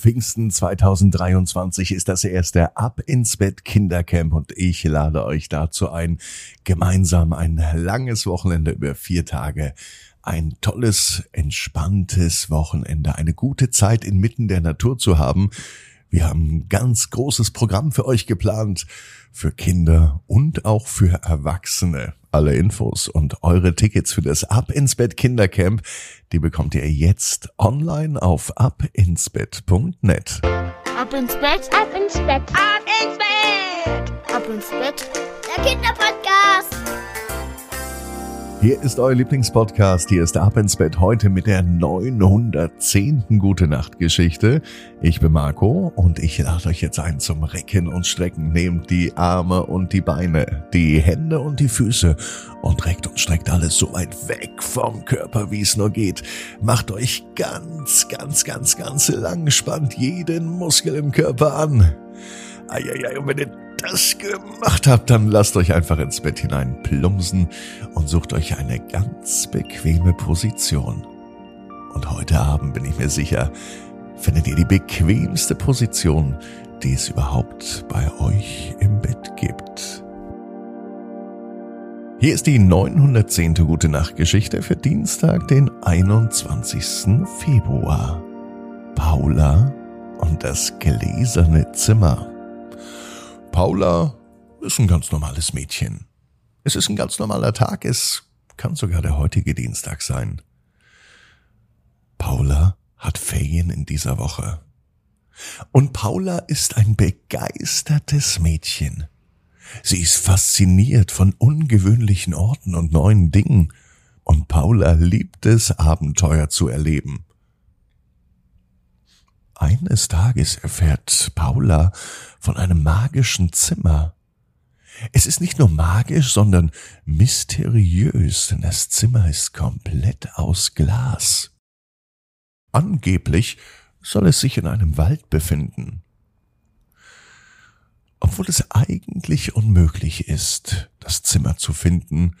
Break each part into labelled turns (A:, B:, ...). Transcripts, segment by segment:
A: Pfingsten 2023 ist das erste Ab ins Bett Kindercamp und ich lade euch dazu ein, gemeinsam ein langes Wochenende über vier Tage, ein tolles, entspanntes Wochenende, eine gute Zeit inmitten der Natur zu haben. Wir haben ein ganz großes Programm für euch geplant, für Kinder und auch für Erwachsene. Alle Infos und eure Tickets für das Ab ins Bett Kindercamp, die bekommt ihr jetzt online auf abinsbett.net.
B: Ab ins Bett, ab ins Bett, ab ins Bett, ab ins Bett, der Kinderpodcast.
A: Hier ist euer Lieblingspodcast. Hier ist Ab ins Bett heute mit der 910. Gute Nacht Geschichte. Ich bin Marco und ich lade euch jetzt ein zum Recken und Strecken. Nehmt die Arme und die Beine, die Hände und die Füße und reckt und streckt alles so weit weg vom Körper, wie es nur geht. Macht euch ganz, ganz, ganz, ganz lang, spannt jeden Muskel im Körper an. Eieiei, und wenn ihr das gemacht habt, dann lasst euch einfach ins Bett hinein plumpsen und sucht euch eine ganz bequeme Position. Und heute Abend bin ich mir sicher, findet ihr die bequemste Position, die es überhaupt bei euch im Bett gibt. Hier ist die 910. Gute Nacht Geschichte für Dienstag, den 21. Februar. Paula und das gläserne Zimmer. Paula ist ein ganz normales Mädchen. Es ist ein ganz normaler Tag, es kann sogar der heutige Dienstag sein. Paula hat Ferien in dieser Woche. Und Paula ist ein begeistertes Mädchen. Sie ist fasziniert von ungewöhnlichen Orten und neuen Dingen. Und Paula liebt es, Abenteuer zu erleben. Eines Tages erfährt Paula von einem magischen Zimmer. Es ist nicht nur magisch, sondern mysteriös, denn das Zimmer ist komplett aus Glas. Angeblich soll es sich in einem Wald befinden. Obwohl es eigentlich unmöglich ist, das Zimmer zu finden,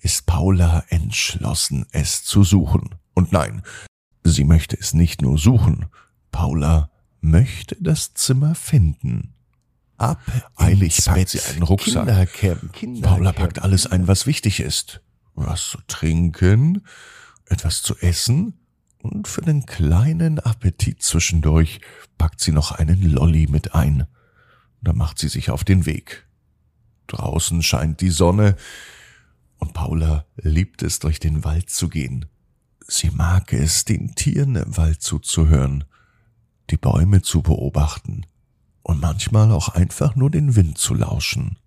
A: ist Paula entschlossen, es zu suchen. Und nein, sie möchte es nicht nur suchen, Paula möchte das Zimmer finden. Ab eilig packt sie einen Rucksack. Kindercamp, Kindercamp. Paula packt alles ein, was wichtig ist. Was zu trinken, etwas zu essen und für den kleinen Appetit zwischendurch packt sie noch einen Lolli mit ein. Da macht sie sich auf den Weg. Draußen scheint die Sonne und Paula liebt es, durch den Wald zu gehen. Sie mag es, den Tieren im Wald zuzuhören die Bäume zu beobachten und manchmal auch einfach nur den Wind zu lauschen.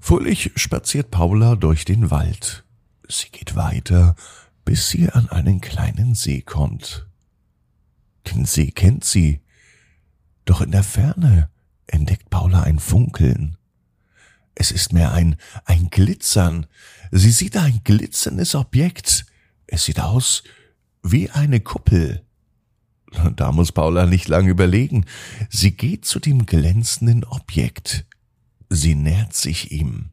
A: Fröhlich spaziert Paula durch den Wald. Sie geht weiter, bis sie an einen kleinen See kommt. Den See kennt sie, doch in der Ferne entdeckt Paula ein Funkeln. Es ist mehr ein, ein Glitzern. Sie sieht ein glitzerndes Objekt. Es sieht aus wie eine Kuppel. Da muss Paula nicht lange überlegen. Sie geht zu dem glänzenden Objekt. Sie nähert sich ihm.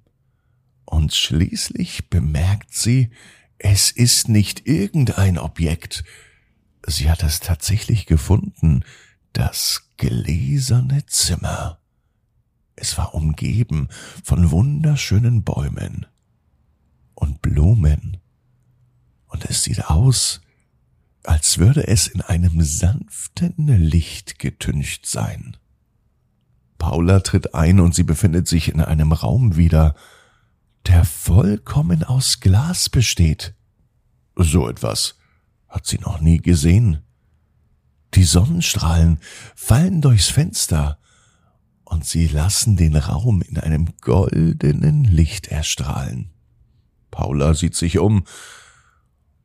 A: Und schließlich bemerkt sie, es ist nicht irgendein Objekt. Sie hat es tatsächlich gefunden, das gläserne Zimmer. Es war umgeben von wunderschönen Bäumen und Blumen. Und es sieht aus, als würde es in einem sanften Licht getüncht sein. Paula tritt ein und sie befindet sich in einem Raum wieder, der vollkommen aus Glas besteht. So etwas hat sie noch nie gesehen. Die Sonnenstrahlen fallen durchs Fenster und sie lassen den Raum in einem goldenen Licht erstrahlen. Paula sieht sich um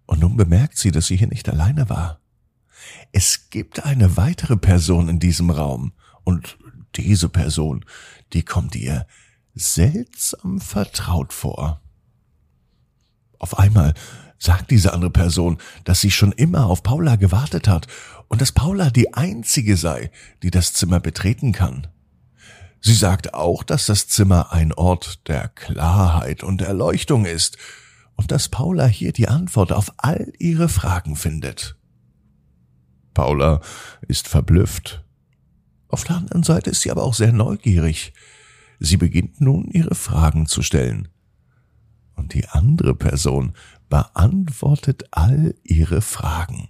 A: und nun bemerkt sie, dass sie hier nicht alleine war. Es gibt eine weitere Person in diesem Raum, und diese Person, die kommt ihr seltsam vertraut vor. Auf einmal sagt diese andere Person, dass sie schon immer auf Paula gewartet hat und dass Paula die einzige sei, die das Zimmer betreten kann. Sie sagt auch, dass das Zimmer ein Ort der Klarheit und Erleuchtung ist und dass Paula hier die Antwort auf all ihre Fragen findet. Paula ist verblüfft. Auf der anderen Seite ist sie aber auch sehr neugierig. Sie beginnt nun ihre Fragen zu stellen. Und die andere Person beantwortet all ihre Fragen.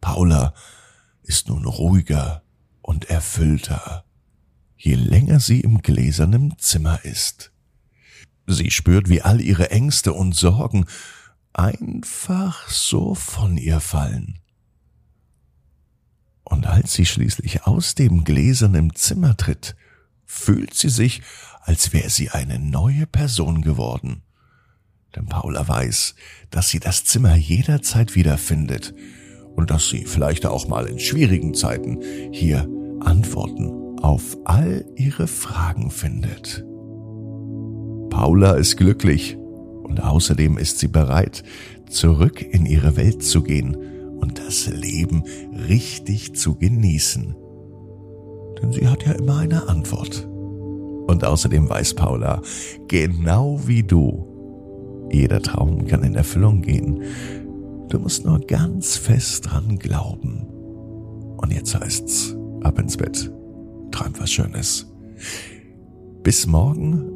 A: Paula ist nun ruhiger und erfüllter, je länger sie im gläsernen Zimmer ist. Sie spürt, wie all ihre Ängste und Sorgen einfach so von ihr fallen. Und als sie schließlich aus dem gläsernen Zimmer tritt, fühlt sie sich, als wäre sie eine neue Person geworden. Denn Paula weiß, dass sie das Zimmer jederzeit wiederfindet und dass sie vielleicht auch mal in schwierigen Zeiten hier Antworten auf all ihre Fragen findet. Paula ist glücklich und außerdem ist sie bereit, zurück in ihre Welt zu gehen und das Leben richtig zu genießen. Denn sie hat ja immer eine Antwort. Und außerdem weiß Paula, genau wie du, jeder Traum kann in Erfüllung gehen. Du musst nur ganz fest dran glauben. Und jetzt heißt's, ab ins Bett. Träum was Schönes. Bis morgen,